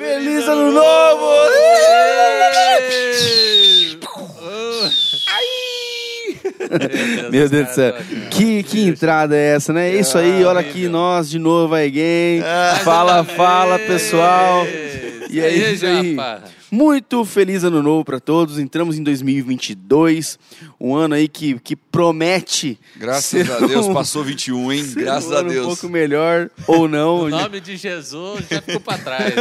Feliz ano novo! Meu Deus do céu. Que, que entrada é essa, né? É isso aí, olha aqui nós de novo aí, gang. Fala, fala, pessoal. E aí, aí, isso aí. Muito feliz ano novo para todos. Entramos em 2022, um ano aí que, que promete. Graças ser a Deus, um- passou 21, hein? ser Graças um a Deus. Um pouco melhor ou não. O nome de Jesus já ficou pra trás.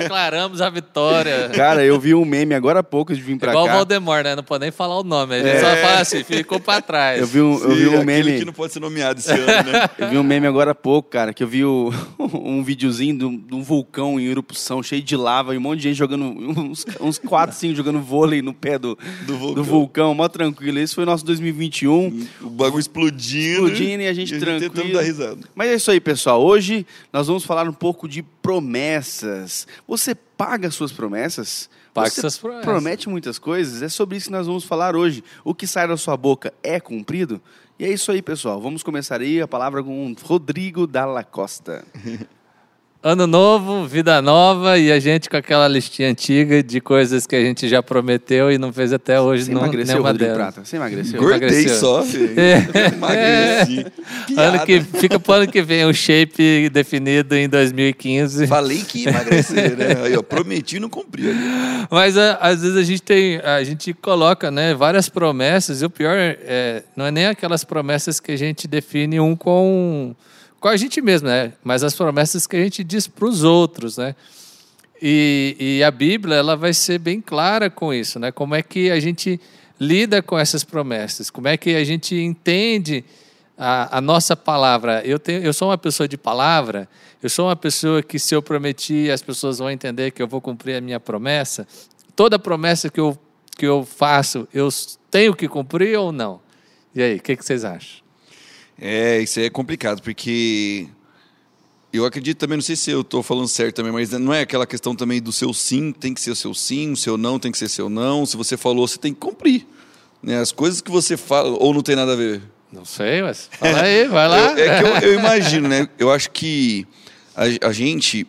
Declaramos a vitória. Cara, eu vi um meme agora há pouco de vir pra Igual o cá. Valdemar, né? Não pode nem falar o nome. A gente só fala assim, ficou pra trás. Eu vi um, eu vi Sim, um meme. que não pode ser nomeado esse ano, né? Eu vi um meme agora há pouco, cara, que eu vi o- um videozinho de um, de um vulcão em erupção, cheio de lava, e um monte de gente jogando, uns, uns quatro, cinco jogando vôlei no pé do, Do vulcão. do vulcão, mó tranquilo. Esse foi o nosso 2021. O bagulho explodindo. Explodindo e a gente tranquilo. tentando dar risada. Mas é isso aí, pessoal. Hoje nós vamos falar um pouco de promessas. Você paga suas promessas? Paga Você suas promessas. promete muitas coisas? É sobre isso que nós vamos falar hoje. O que sai da sua boca é cumprido? E é isso aí, pessoal. Vamos começar aí a palavra com Rodrigo Dalla Costa. Ano novo, vida nova e a gente com aquela listinha antiga de coisas que a gente já prometeu e não fez até hoje. Você não, emagreceu, nenhuma Rodrigo delas. Prata? Você emagreceu? Emagreceu. só, filho. É. Emagreci. Ano que, fica pro ano que vem o shape definido em 2015. Falei que ia emagrecer, né? Aí, ó, prometi e não cumpri. ali. Mas a- às vezes a gente tem, a gente coloca, né, várias promessas. E o pior é, não é nem aquelas promessas que a gente define um com com a gente mesmo, né? Mas as promessas que a gente diz para os outros, né? E, e a Bíblia ela vai ser bem clara com isso, né? Como é que a gente lida com essas promessas? Como é que a gente entende a, a nossa palavra? Eu tenho, eu sou uma pessoa de palavra. Eu sou uma pessoa que se eu prometi, as pessoas vão entender que eu vou cumprir a minha promessa. Toda promessa que eu que eu faço, eu tenho que cumprir ou não? E aí, o que, que vocês acham? É, isso aí é complicado, porque eu acredito também, não sei se eu estou falando certo também, mas não é aquela questão também do seu sim tem que ser o seu sim, o seu não tem que ser seu não. Se você falou, você tem que cumprir. Né? As coisas que você fala, ou não tem nada a ver. Não sei, mas fala aí, vai lá. Eu- é que eu, eu imagino, né? Eu acho que a, a gente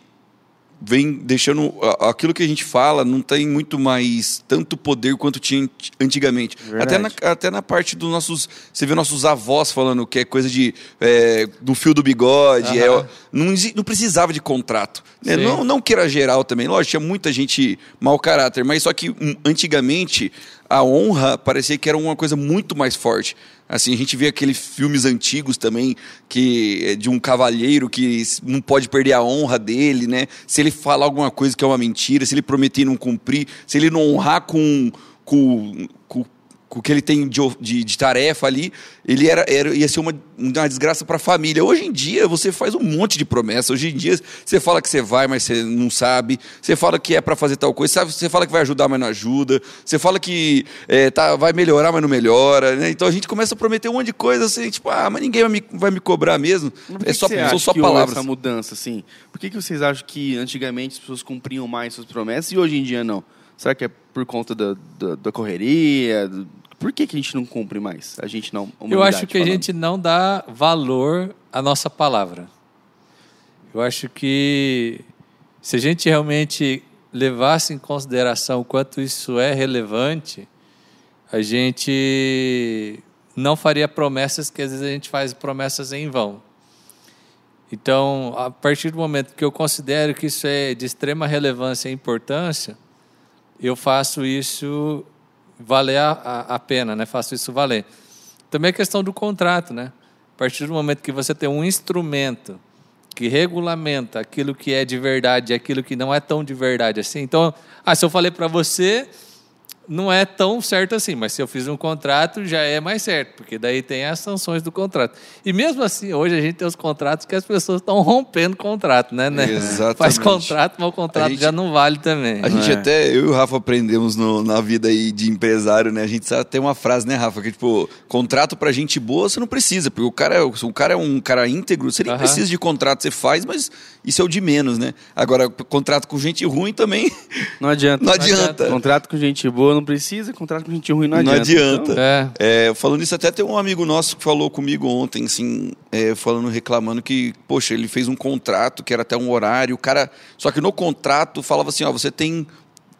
vem deixando aquilo que a gente fala não tem muito mais tanto poder quanto tinha ant- antigamente. Verdade. Até na, até na parte dos nossos. Você vê nossos avós falando que é coisa de. É, do fio do bigode. É, não, não precisava de contrato. né? Não, não que era geral também. Lógico, tinha muita gente mau caráter, mas só que hum, antigamente a honra parecia que era uma coisa muito mais forte. Assim, a gente vê aqueles filmes antigos também, que é de um cavalheiro que não pode perder a honra dele, né? Se ele falar alguma coisa que é uma mentira, se ele prometer e não cumprir, se ele não honrar com, com, com, com o que ele tem de, de, de tarefa ali, ele era, era, ia ser uma, uma desgraça para a família. Hoje em dia, você faz um monte de promessa. Hoje em dia, você fala que você vai, mas você não sabe. Você fala que é para fazer tal coisa. Sabe? Você fala que vai ajudar, mas não ajuda. Você fala que é, tá, vai melhorar, mas não melhora. Né? Então a gente começa a prometer um monte de coisa assim, tipo, ah, mas ninguém vai me, vai me cobrar mesmo. É só, são só palavras. essa mudança, assim? Por que, que vocês acham que antigamente as pessoas cumpriam mais suas promessas e hoje em dia não? Será que é por conta da, da, da correria? Do- Por que, que a gente não cumpre mais? A gente não. a Eu acho que a falando. gente não dá valor à nossa palavra. Eu acho que se a gente realmente levasse em consideração o quanto isso é relevante, a gente não faria promessas que às vezes a gente faz promessas em vão. Então, a partir do momento que eu considero que isso é de extrema relevância e importância, eu faço isso valer a, a, a pena, né? Faço isso valer. Também a questão do contrato, né? A partir do momento que você tem um instrumento que regulamenta aquilo que é de verdade e aquilo que não é tão de verdade assim. Então, ah, se eu falei para você, não é tão certo assim, mas se eu fiz um contrato, já é mais certo, porque daí tem as sanções do contrato. E mesmo assim, hoje a gente tem os contratos que as pessoas estão rompendo contrato, né? né? Exatamente. Faz contrato, mas o contrato gente- já não vale também. A gente É. até, eu e o Rafa aprendemos no- na vida aí de empresário, né? A gente sabe, tem uma frase, né, Rafa? Que tipo, contrato pra gente boa você não precisa, porque o cara é, o cara é um cara íntegro, você nem precisa de contrato, você faz, mas isso é o de menos, né? Agora, contrato com gente ruim também Não adianta. não adianta. Contrato com gente boa quando precisa, contrato com gente ruim não Não adianta. adianta. Então, É. É, falando isso, até tem um amigo nosso que falou comigo ontem, assim, é, falando, reclamando que, poxa, ele fez um contrato que era até um horário, o cara. Só que no contrato falava assim, ó, você tem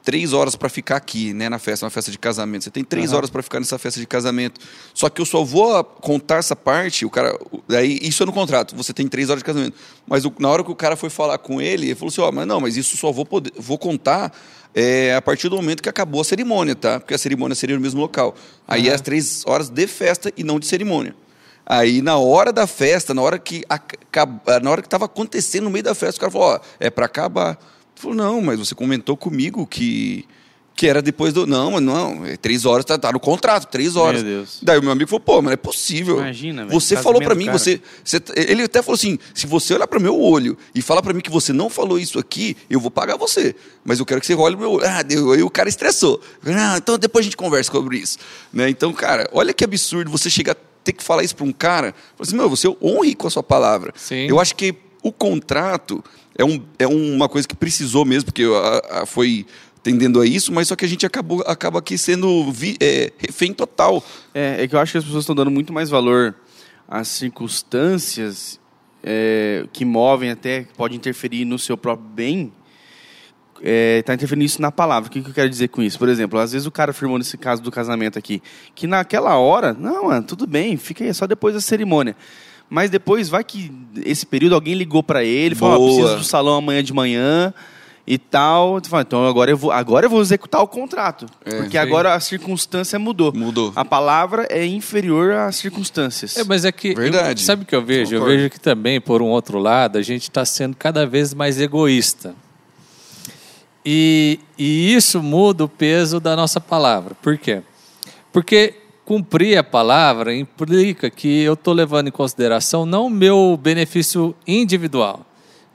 três horas para ficar aqui, né, na festa, na festa de casamento. Você tem três horas para ficar nessa festa de casamento. Só que eu só vou contar essa parte, o cara. Daí, isso é no contrato, você tem três horas de casamento. Mas o- na hora que o cara foi falar com ele, ele falou assim, ó, mas não, mas isso só vou poder, vou contar. É, a partir do momento que acabou a cerimônia, tá? Porque a cerimônia seria no mesmo local. Aí é as três horas de festa e não de cerimônia. Aí, na hora da festa, na hora que acaba, na hora que estava acontecendo no meio da festa, o cara falou: Ó, é para acabar. Ele falou: Não, mas você comentou comigo que, que era depois do. Não, mas não, três horas, tá, tá no contrato, três horas. Meu Deus. Daí o meu amigo falou: Pô, mas não é possível. Imagina, velho, Você falou para mim, cara. você, você. Ele até falou assim: se você olhar para meu olho e falar para mim que você não falou isso aqui, eu vou pagar você. Mas eu quero que você olhe meu olho. Ah, deu, aí o cara estressou. Ah, então depois a gente conversa sobre isso. Né? Então, cara, olha que absurdo você chegar a ter que falar isso para um cara. Assim, meu, você honre com a sua palavra. Sim. Eu acho que o contrato é, um, é uma coisa que precisou mesmo, porque a- a- foi tendendo a isso, mas só que a gente acabou, acaba aqui sendo vi- é, refém total. É, é que eu acho que as pessoas estão dando muito mais valor às circunstâncias é, que movem até, que pode interferir no seu próprio bem, está interferindo isso na palavra. O que, que eu quero dizer com isso? Por exemplo, às vezes o cara afirmou nesse caso do casamento aqui, que naquela hora, não, mano, tudo bem, fica aí, é só depois da cerimônia. Mas depois vai que esse período alguém ligou para ele, falou, Boa. preciso do salão amanhã de manhã e tal. Tu fala, Então agora eu vou, agora eu vou executar o contrato, porque sim. agora a circunstância mudou. Mudou. A palavra é inferior às circunstâncias. É, mas é que. Verdade. eu- sabe o que eu vejo? Concordo. Eu vejo que também, por um outro lado, a gente está sendo cada vez mais egoísta. E, e isso muda o peso da nossa palavra. Por quê? Porque cumprir a palavra implica que eu estou levando em consideração não o meu benefício individual,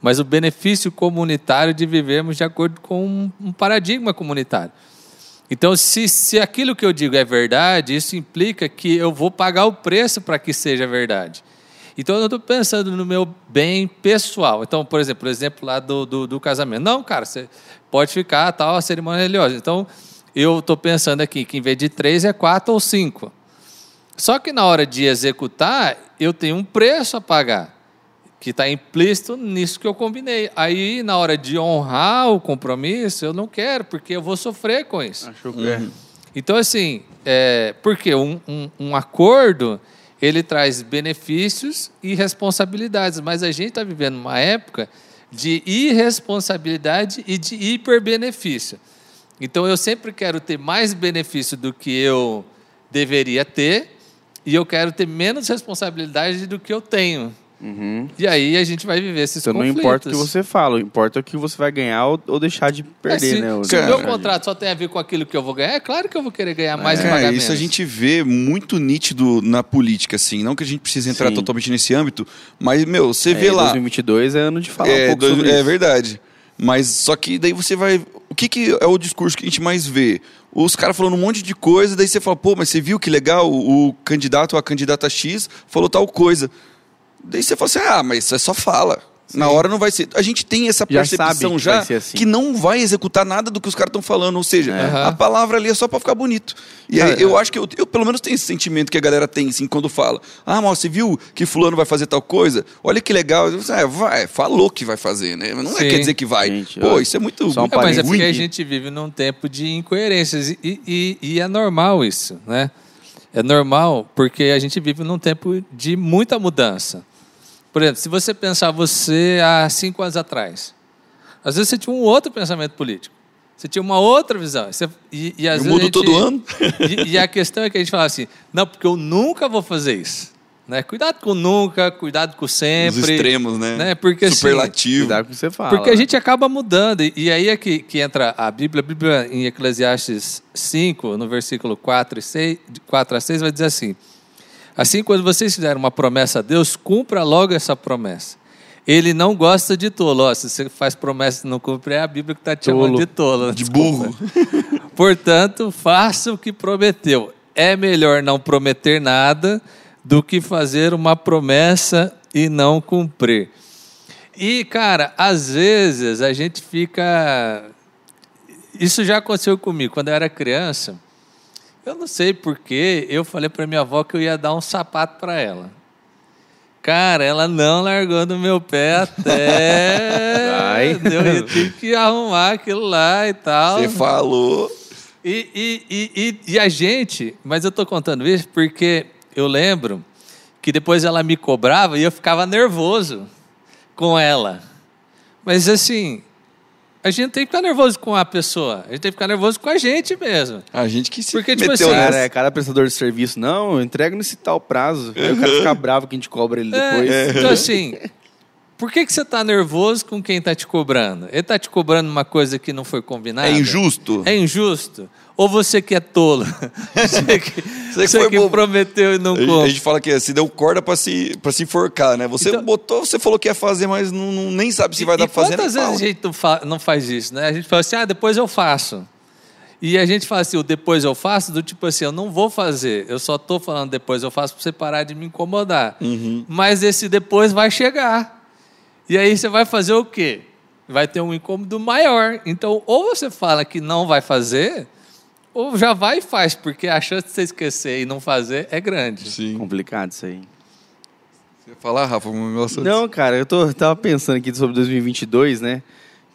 mas o benefício comunitário de vivermos de acordo com um, paradigma comunitário. Então, se, se aquilo que eu digo é verdade, isso implica que eu vou pagar o preço para que seja verdade. Então, eu não estou pensando no meu bem pessoal. Então, por exemplo, o exemplo lá do, do, do casamento. Não, cara, você pode ficar tal a cerimônia religiosa. Então, eu estou pensando aqui que em vez de três é quatro ou cinco. Só que na hora de executar, eu tenho um preço a pagar, que está implícito nisso que eu combinei. Aí, na hora de honrar o compromisso, eu não quero, porque eu vou sofrer com isso. Achou que é. Então, assim, é, porque um, um, um acordo ele traz benefícios e responsabilidades, mas a gente está vivendo uma época de irresponsabilidade e de hiperbenefício. Então, eu sempre quero ter mais benefício do que eu deveria ter e eu quero ter menos responsabilidade do que eu tenho. E aí a gente vai viver esses Então não conflitos. importa o que você fala, importa o que você vai ganhar ou, ou deixar de É, perder, se, né? se o Cara, meu contrato só tem a ver com aquilo que eu vou ganhar, é claro que eu vou querer ganhar mais e Cara, pagar É, isso a menos. gente vê muito nítido na política, assim. Não que a gente precise entrar Sim. totalmente nesse âmbito, mas, meu, você É, vê lá. 2022 é ano de falar um é, pouco dois- sobre é isso. verdade. Mas só que daí você vai. O que, que é o discurso que a gente mais vê? Os caras falando um monte de coisa, daí você fala, pô, mas você viu que legal? O, o candidato ou a candidata X falou tal coisa. Daí você fala assim, ah, mas isso é só fala. Na hora não vai ser. A gente tem essa Já percepção sabe que já assim. que não vai executar nada do que os caras estão falando. Ou seja, Aham. a palavra ali é só pra ficar bonito. E aí, Cara, eu acho que eu, eu, pelo menos tenho esse sentimento que a galera tem, assim, quando fala. Ah, mas você viu que fulano vai fazer tal coisa? Olha que legal. Eu ah, vai, falou que vai fazer, né? Não é Sim. quer dizer que vai. Gente, Pô, isso é muito, só um muito É, mas é porque a gente vive num tempo de incoerências e, e- e é normal isso, né? É normal porque a gente vive num tempo de muita mudança. Por exemplo, se você pensar você há cinco anos atrás, às vezes você tinha um outro pensamento político. Você tinha uma outra visão. Você- e, e às Eu vezes mudo gente- todo ano. E, e a questão é que a gente fala assim, não, porque eu nunca vou fazer isso. Né? Cuidado com nunca, cuidado com sempre. Os extremos, né? né? Porque, assim, Superlativo. Cuidado com o que você fala. porque a gente acaba mudando. E, e aí é que, que entra a Bíblia. A Bíblia, em Eclesiastes 5, no versículo 4, e 6, de 4 a 6, vai dizer assim: Assim, quando vocês fizerem uma promessa a Deus, cumpra logo essa promessa. Ele não gosta de tolo. Ó, se você faz promessa e não cumpre, é a Bíblia que está te chamando Tolo. de tolo. De desculpa. burro. Portanto, faça o que prometeu. É melhor não prometer nada do que fazer uma promessa e não cumprir. E, cara, às vezes a gente fica isso já aconteceu comigo. Quando eu era criança, eu não sei porquê, eu falei para minha avó que eu ia dar um sapato para ela. Cara, ela não largou do meu pé até. Ai. Eu tive que arrumar aquilo lá e tal. Você falou. E, e, e, e, e a gente, mas eu tô contando isso porque eu lembro que depois ela me cobrava e eu ficava nervoso com ela. Mas assim, a gente tem que ficar nervoso com a pessoa, a gente tem que ficar nervoso com a gente mesmo. A gente que se Porque, tipo meteu assim, nessa. Cara, é cada prestador de serviço, não, eu entrego nesse tal prazo. Aí o cara fica bravo que a gente cobra ele depois. É, então assim, por que, que você está nervoso com quem está te cobrando? Ele está te cobrando uma coisa que não foi combinada? É injusto. É injusto? Ou você que é tolo? Você que, Você você foi que prometeu e não A gente- a cumpre. gente fala que se deu corda pra se, pra se enforcar, né? Você Então- botou, você falou que ia fazer, mas não, não- nem sabe se vai dar e pra fazer. quantas vezes a fala. gente não, fa- não faz isso, né? A gente fala assim, ah, depois eu faço. E a gente fala assim, o depois eu faço, do tipo assim, eu não vou fazer, eu só estou falando depois eu faço para você parar de me incomodar. Uhum. Mas esse depois vai chegar. E aí você vai fazer o quê? Vai ter um incômodo maior. Então, ou você fala que não vai fazer, ou já vai e faz, porque a chance de você esquecer e não fazer é grande. Sim. Complicado isso aí. Você ia falar, Rafa, um negócio Não, cara, eu tô, tava pensando aqui sobre 2022, né?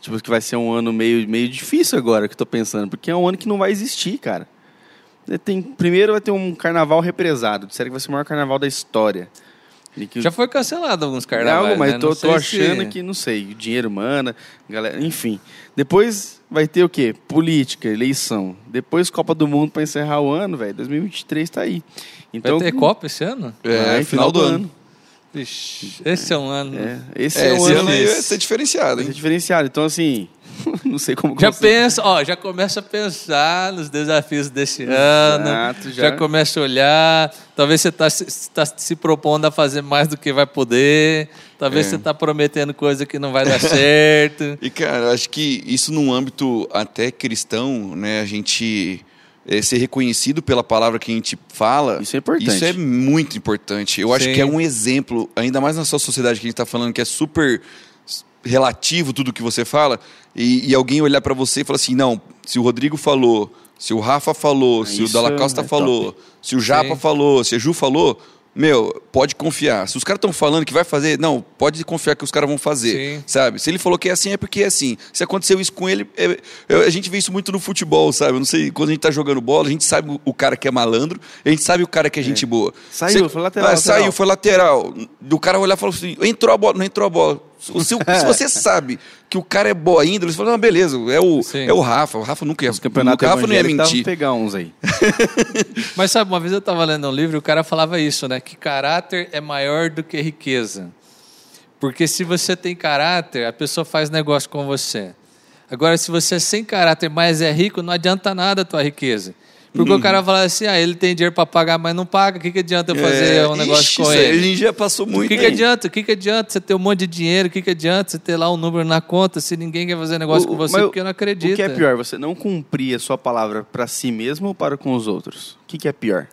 Tipo, que vai ser um ano meio, meio difícil agora, que eu tô pensando, porque é um ano que não vai existir, cara. Tem, primeiro vai ter um carnaval represado, disseram que vai ser o maior carnaval da história. Que- Já foi cancelado alguns carnavais, Não, mas né? tô, tô sei se- achando que, não sei, o dinheiro mana, galera, enfim. Depois vai ter o quê? Política, eleição. Depois Copa do Mundo para encerrar o ano, velho. 2023 tá aí. Vai Então, ter Copa esse ano? É, vai, final do ano. Vixe, esse é um ano. É, esse É, é, o esse ano ano aí vai ser diferenciado, vai ser hein? diferenciado. Então, assim, não sei como Já pensa, ó, já começa a pensar nos desafios desse ano. Exato, já. já. começa a olhar. Talvez você está se, tá se propondo a fazer mais do que vai poder. Talvez É. você está prometendo coisa que não vai dar certo. E, cara, eu acho que isso num âmbito até cristão, né? A gente eh, ser reconhecido pela palavra que a gente fala. Isso é importante. Isso é muito importante. Eu acho Sim. que é um exemplo, ainda mais nessa sociedade que a gente está falando, que é super relativo tudo que você fala, e, e alguém olhar para você e falar assim: não, se o Rodrigo falou, se o Rafa falou, se o Dalla Costa é falou, se o Japa Sim. falou, se a Ju falou. Meu, pode confiar. Se os caras estão falando que vai fazer, não, pode confiar que os caras vão fazer. Sim. Sabe? Se ele falou que é assim, é porque é assim. Se aconteceu isso com ele, é- é- a gente vê isso muito no futebol, sabe? Eu não sei, quando a gente tá jogando bola, a gente sabe o, cara que é malandro, a gente sabe o cara que é gente boa. Saiu, Você- foi lateral, Ah, lateral. Saiu, foi lateral. Do cara olhar e falar assim: entrou a bola, não entrou a bola. Se, se- se você sabe que o cara é boa ainda, você fala, não, beleza, é o, Sim. é o Rafa. O Rafa nunca ia, Os campeonatos o Rafa não ia evangélicos mentir. pegar uns aí. Mas sabe, uma vez eu estava lendo um livro e o cara falava isso, né? Que caráter é maior do que riqueza. Porque se você tem caráter, a pessoa faz negócio com você. Agora, se você é sem caráter, mas é rico, não adianta nada a tua riqueza. Porque Uhum. o cara fala assim, ah, ele tem dinheiro para pagar, mas não paga, o que, que adianta eu fazer É, um negócio ixi, com ele? A gente já passou O muito. que, que hein? adianta? O que, que adianta você ter um monte de dinheiro? O que, que adianta você ter lá um número na conta se ninguém quer fazer negócio O- com o- você porque não acredita? O que é pior, você não cumprir a sua palavra para si mesmo ou para com os outros? O que, que é pior?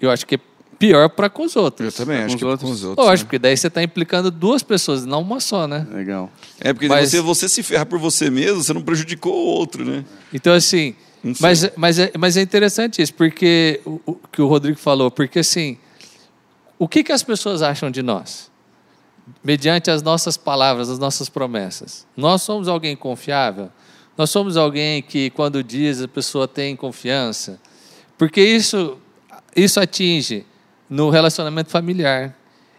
Eu acho que é pior para com os outros. Eu também acho que é outros. com os outros. Lógico, porque daí você está implicando duas pessoas, não uma só, né? Legal. É porque Mas- você, você se ferra por você mesmo, você não prejudicou o outro, né? Então, assim. Mas, mas, é, mas é interessante isso, porque o, o que o Rodrigo falou, porque assim, o que, que as pessoas acham de nós? Mediante as nossas palavras, as nossas promessas. Nós somos alguém confiável? Nós somos alguém que, quando diz, a pessoa tem confiança? Porque isso, isso atinge no relacionamento familiar,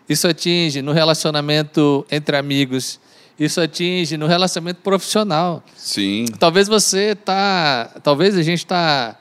isso atinge no relacionamento entre amigos, isso atinge no relacionamento profissional. Sim. Talvez você tá, talvez a gente está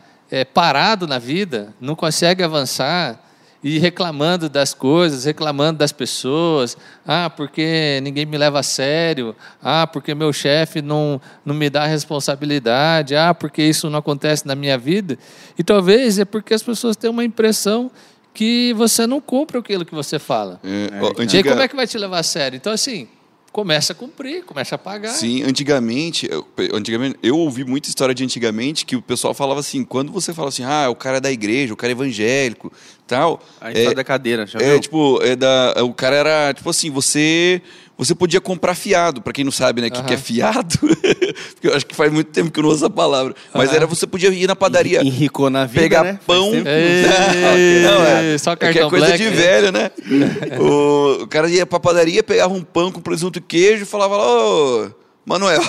parado na vida, não consegue avançar e reclamando das coisas, reclamando das pessoas. Ah, porque ninguém me leva a sério. Ah, porque meu chefe não, não me dá responsabilidade. Ah, porque isso não acontece na minha vida. E talvez é porque as pessoas têm uma impressão que você não cumpre aquilo que você fala. É, É, ó, e aí, como é que vai te levar a sério? Então, assim, começa a cumprir, começa a pagar. Sim, antigamente, eu, antigamente, eu ouvi muita história de antigamente que o pessoal falava assim, quando você fala assim, ah, o cara é da igreja, o cara é evangélico, tal. A é, da cadeira, já é, viu? tipo, é da, o cara era, tipo assim, você você podia comprar fiado. Para quem não sabe, né, o que, que é fiado, porque eu acho que faz muito tempo que eu não uso essa palavra. Mas era você podia ir na padaria, Enricou na vida, pegar né? Pão. Ei, Não, é, só é que é cartão coisa black, de né? velho, né? o, o cara ia pra padaria, pegava um pão com presunto e queijo e falava lá, ô, Manuel.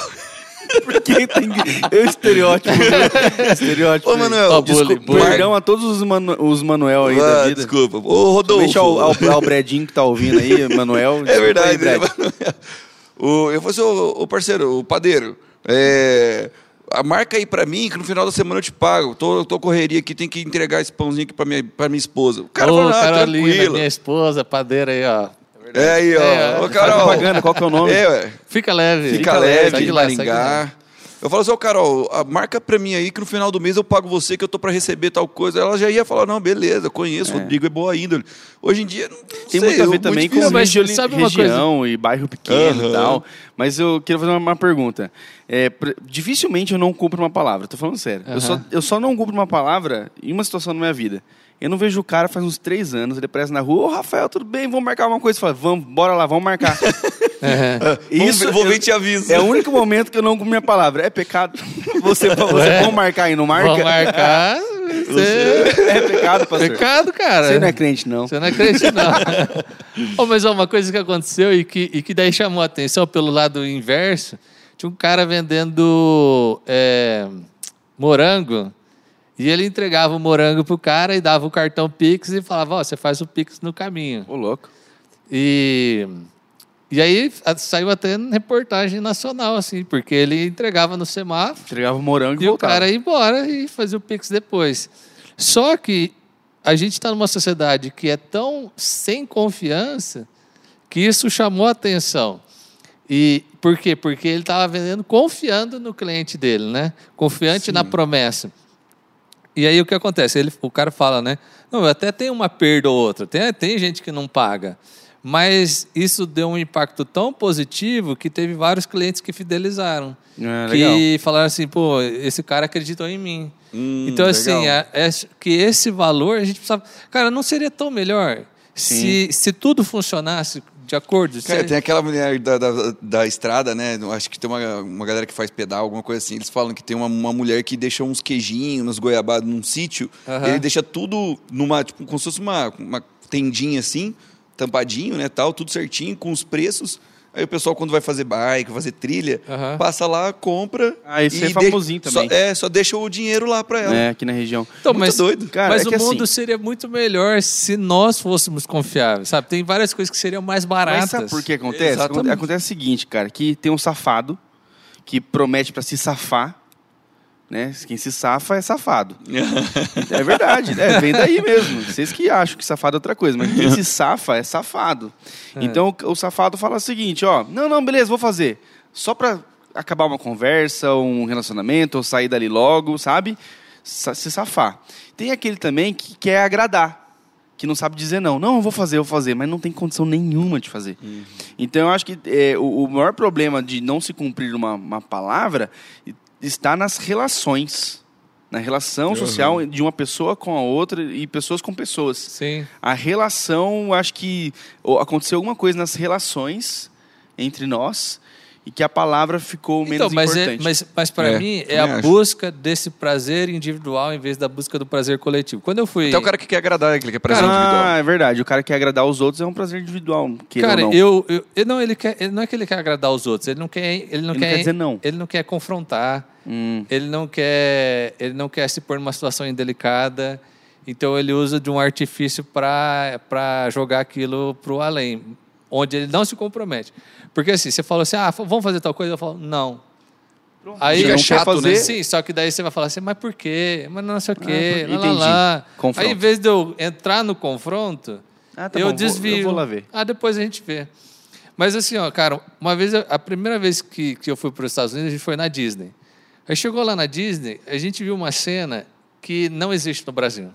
Porque tem eu estereótipo. né? estereótipo. Ô, Manuel, Ó, desculpa, bullying, bullying. Mar- Perdão a todos os, manu os Manuel aí Ah, da vida. desculpa. Ô, Rodolfo. Deixa ao, ao, ao Bredinho que tá ouvindo aí, Manuel. É verdade, aí, né, Manuel? O, eu falei assim, ô, ô, parceiro, o padeiro, é, a marca aí pra mim que no final da semana eu te pago. Tô, tô correria aqui, tem que entregar esse pãozinho aqui pra minha, pra minha esposa. O cara Ô, falou, ah, Carolina, tranquilo. minha esposa, padeira aí, ó. É aí, ó. É, Ô, faz Carol. propaganda, qual que é o nome? É, ué. Fica leve. Fica, leve, segue de lá. Maringá. Eu falo assim, ô Carol, marca pra mim aí que no final do mês eu pago você que eu tô pra receber tal coisa. Ela já ia falar, não, beleza, conheço, o Rodrigo é boa índole. Hoje em dia, não Tem sei, muito a ver eu- também com difícil. mas regi- sabe uma região e bairro pequeno Aham. e tal. Mas eu queria fazer uma, uma pergunta. É, dificilmente eu não cumpro uma palavra, tô falando sério. Eu, só, eu só não cumpro uma palavra em uma situação na minha vida. Eu não vejo o cara faz uns três anos, ele aparece na rua, ô Rafael, tudo bem, vamos marcar uma coisa. Fala, vamos, bora lá, vamos marcar. É. Vamos ver- vou ver e te aviso. É o único momento que eu não cumpro minha palavra. É pecado. Você, você Ué? vamos marcar e não marca? Vamos marcar. Você... É pecado, pastor. Pecado, cara. Você não é crente, não. Você não acredita, não. Ô, mas ó, uma coisa que aconteceu e que, e que daí chamou a atenção pelo lado inverso, tinha um cara vendendo é, morango e ele entregava o morango pro cara e dava o cartão Pix e falava, ó, você faz o Pix no caminho. Ô, louco. E, e aí saiu até em reportagem nacional, assim, porque ele entregava no semáforo Entregava o morango e, e o cara ia embora e fazia o Pix depois. Só que a gente está numa sociedade que é tão sem confiança que isso chamou a atenção. E por quê? Porque ele estava vendendo confiando no cliente dele, né? Confiante na promessa. E aí o que acontece? Ele, o cara fala, né? Não, até tenho uma perda ou outra. Tem, tem gente que não paga. Mas isso deu um impacto tão positivo que teve vários clientes que fidelizaram. É, que legal. falaram assim, pô, esse cara acreditou em mim. Hum, então, assim, é- é que esse valor a gente precisava. Cara, não seria tão melhor se, se tudo funcionasse de acordo? Cara, tem aquela mulher da, da, da estrada, né? Acho que tem uma, uma galera que faz pedal, alguma coisa assim. Eles falam que tem uma, uma mulher que deixa uns queijinhos, uns goiabados num sítio. Ele deixa tudo numa, tipo, como se fosse uma, uma tendinha assim, tampadinho, né? Tal, tudo certinho, com os preços. Aí o pessoal, quando vai fazer bike, fazer trilha, Aham. passa lá, compra. Ah, esse é famosinho deixa- também. Só, é, só deixa o dinheiro lá pra ela. É, aqui na região. Então, Muito mas, doido. Cara, mas é o que mundo assim- seria muito melhor se nós fôssemos confiáveis, sabe? Tem várias coisas que seriam mais baratas. Mas sabe por que acontece? Exatamente. Acontece o seguinte, cara, que tem um safado que promete pra se safar, né? Quem se safa é safado. É verdade, né? Vem daí mesmo. Vocês que acham que safado é outra coisa, mas quem se safa é safado. Então o, o safado fala o seguinte, ó, não, não, beleza, vou fazer. Só pra acabar uma conversa, um relacionamento, ou sair dali logo, sabe? Sa- se safar. Tem aquele também que quer agradar. Que não sabe dizer não. Não, eu vou fazer, eu vou fazer, mas não tem condição nenhuma de fazer. Então eu acho que é, o, o maior problema de não se cumprir uma, uma palavra está nas relações. Na relação social de uma pessoa com a outra e pessoas com pessoas. Sim. A relação, acho que aconteceu alguma coisa nas relações entre nós e que a palavra ficou menos Então, mas, é, importante. mas, mas para É, mim é a acho. busca desse prazer individual em vez da busca do prazer coletivo. Quando eu fui. Até o cara que quer agradar, aquele que é prazer ah, individual. é verdade. O cara que quer agradar os outros é um prazer individual. Cara, não. eu, eu, não, ele quer, ele não é que ele quer agradar os outros, ele não quer, ele não Ele não quer, quer dizer não. ele não quer confrontar, Hum. ele não quer, ele não quer se pôr numa situação indelicada, então ele usa de um artifício para para jogar aquilo para o além, onde ele não se compromete, porque assim, você falou assim, ah, vamos fazer tal coisa, eu falo não. Aí Fica não quer chato, fazer, né? Sim, só que daí você vai falar assim, mas por quê? Mas não sei o quê, Ah, lá, lá, lá. Confronto. Aí, em vez de eu entrar no confronto, Ah, tá eu bom, vou- desvio. eu vou lá ver. Ah, depois a gente vê. Mas assim, ó, cara, uma vez, a primeira vez que, que eu fui para os Estados Unidos, a gente foi na Disney. Aí chegou lá na Disney, a gente viu uma cena que não existe no Brasil.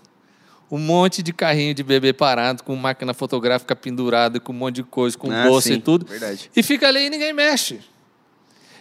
Um monte de carrinho de bebê parado, com máquina fotográfica pendurada, com um monte de coisa, com Ah, bolsa sim, e tudo. verdade. E fica ali e ninguém mexe.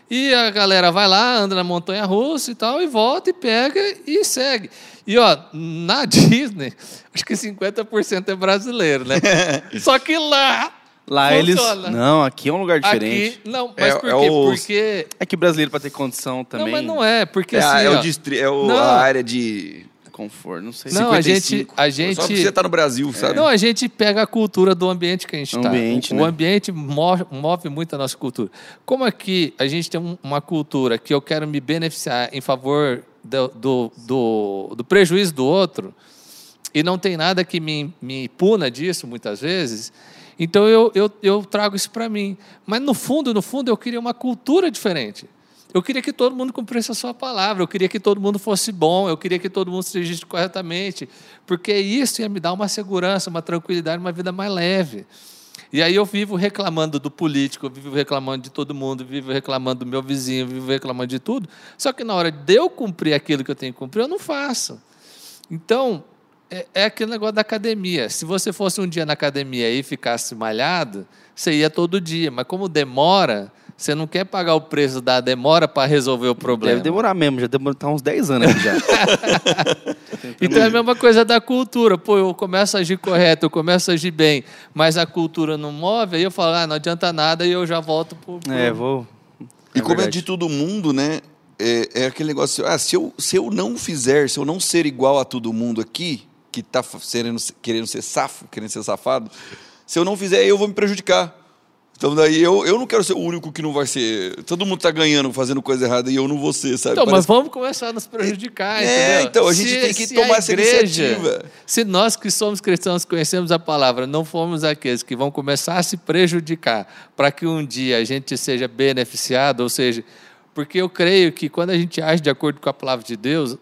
E a galera vai lá, anda na montanha russa e tal, e volta e pega e segue. E ó, na Disney, acho que 50% é brasileiro, né? Só que lá Lá Funciona. eles. Não, aqui é um lugar diferente. Aqui, não, mas É- por é quê? o- Porque. É que brasileiro, pra ter condição também. Não, mas não é, porque É, assim. é ó, o distri- é o- Não. a área de. Conforto, não sei. Não, a 55. gente- a gente- Só porque você tá no Brasil, sabe? Não, a gente pega a cultura do ambiente que a gente está. Ambiente, o, né? o ambiente move, move muito a nossa cultura. Como aqui a gente tem um- uma cultura que eu quero me beneficiar em favor do, do, do, do prejuízo do outro, e não tem nada que me, me puna disso, muitas vezes, então eu, eu, eu trago isso para mim. Mas no fundo, no fundo, eu queria uma cultura diferente. Eu queria que todo mundo cumprisse a sua palavra, eu queria que todo mundo fosse bom, eu queria que todo mundo se regisse corretamente, porque isso ia me dar uma segurança, uma tranquilidade, uma vida mais leve. E aí eu vivo reclamando do político, eu vivo reclamando de todo mundo, vivo reclamando do meu vizinho, vivo reclamando de tudo. Só que na hora de eu cumprir aquilo que eu tenho que cumprir, eu não faço. Então, é, é aquele negócio da academia. Se você fosse um dia na academia e ficasse malhado, você ia todo dia. Mas como demora, você não quer pagar o preço da demora para resolver o problema. Deve demorar mesmo, já demorou tá uns 10 anos aqui já. Então é a mesma coisa da cultura. Pô, eu começo a agir correto, eu começo a agir bem, mas a cultura não move, aí eu falo, ah, não adianta nada e eu já volto pro. pro- é, vou. E como é verdade. de todo mundo, né? É, é aquele negócio, ah, se eu, se eu não fizer, se eu não ser igual a todo mundo aqui, que tá querendo, querendo ser safo, querendo ser safado, se eu não fizer, eu vou me prejudicar. Então daí eu, eu não quero ser o único que não vai ser. Todo mundo tá ganhando, fazendo coisa errada e eu não vou ser, sabe? Então, Parece- mas vamos começar a nos prejudicar, É, entendeu? então, a gente tem que tomar essa igreja, iniciativa. Se nós que somos cristãos conhecemos a palavra, não fomos aqueles que vão começar a se prejudicar para que um dia a gente seja beneficiado, ou seja, porque eu creio que quando a gente age de acordo com a palavra de Deus,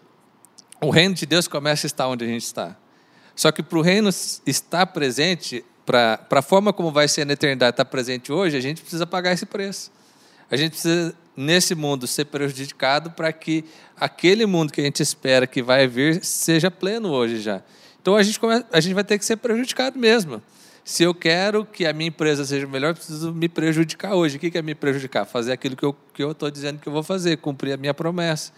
o reino de Deus começa a estar onde a gente está. Só que para o reino estar presente, para a forma como vai ser na eternidade estar presente hoje, a gente precisa pagar esse preço. A gente precisa, nesse mundo, ser prejudicado para que aquele mundo que a gente espera que vai vir seja pleno hoje já. Então a gente, come- a gente vai ter que ser prejudicado mesmo. Se eu quero que a minha empresa seja melhor, eu preciso me prejudicar hoje. O que é me prejudicar? Fazer aquilo que eu estou dizendo que eu vou fazer, cumprir a minha promessa.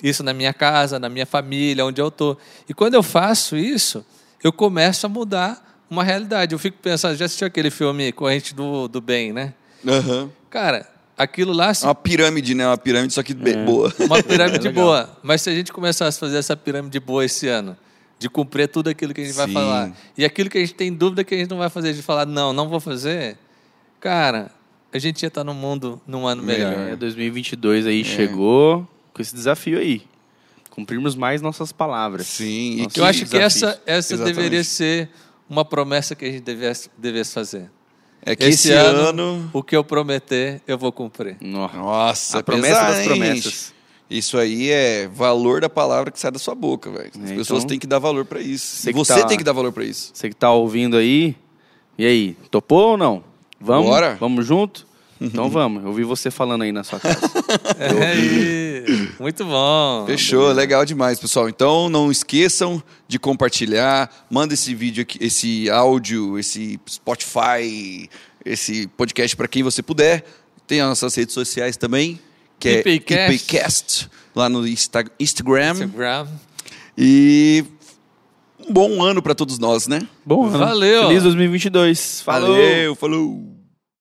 Isso na minha casa, na minha família, onde eu estou. E quando eu faço isso, eu começo a mudar uma realidade. Eu fico pensando, já assistiu aquele filme Corrente do, do Bem, né? Aham. Cara, aquilo lá, se É uma pirâmide, né? Uma pirâmide, só que bem boa. uma pirâmide É boa. Mas se a gente começasse a fazer essa pirâmide boa esse ano, de cumprir tudo aquilo que a gente vai Sim. falar, e aquilo que a gente tem dúvida que a gente não vai fazer, de falar, não, não vou fazer, cara, a gente ia estar num mundo, num ano melhor. Melhor. É, 2022 aí chegou com esse desafio aí. Cumprirmos mais nossas palavras. Sim, e Nossos Eu acho que essa, essa Exatamente. deveria ser uma promessa que a gente devesse, devesse fazer. É que esse, ano... o que eu prometer, eu vou cumprir. No- Nossa, A promessa pesado, das promessas. Isso aí é valor da palavra que sai da sua boca, velho. As É, pessoas então, têm que dar valor pra isso. você que Você tá- tem que dar valor pra isso. Você que tá ouvindo aí, e aí, topou ou não? Vamos? Bora. Vamos junto? Então vamos. Eu ouvi você falando aí na sua casa. É. Muito bom. Fechou, legal demais, pessoal. Então não esqueçam de compartilhar, manda esse vídeo aqui, esse áudio, esse Spotify, esse podcast para quem você puder. Tem as nossas redes sociais também, que é IPcast. Lá no Insta- Instagram. Instagram. E um bom ano para todos nós, né? Bom, Valeu. Feliz 2022. Falou. Valeu, falou.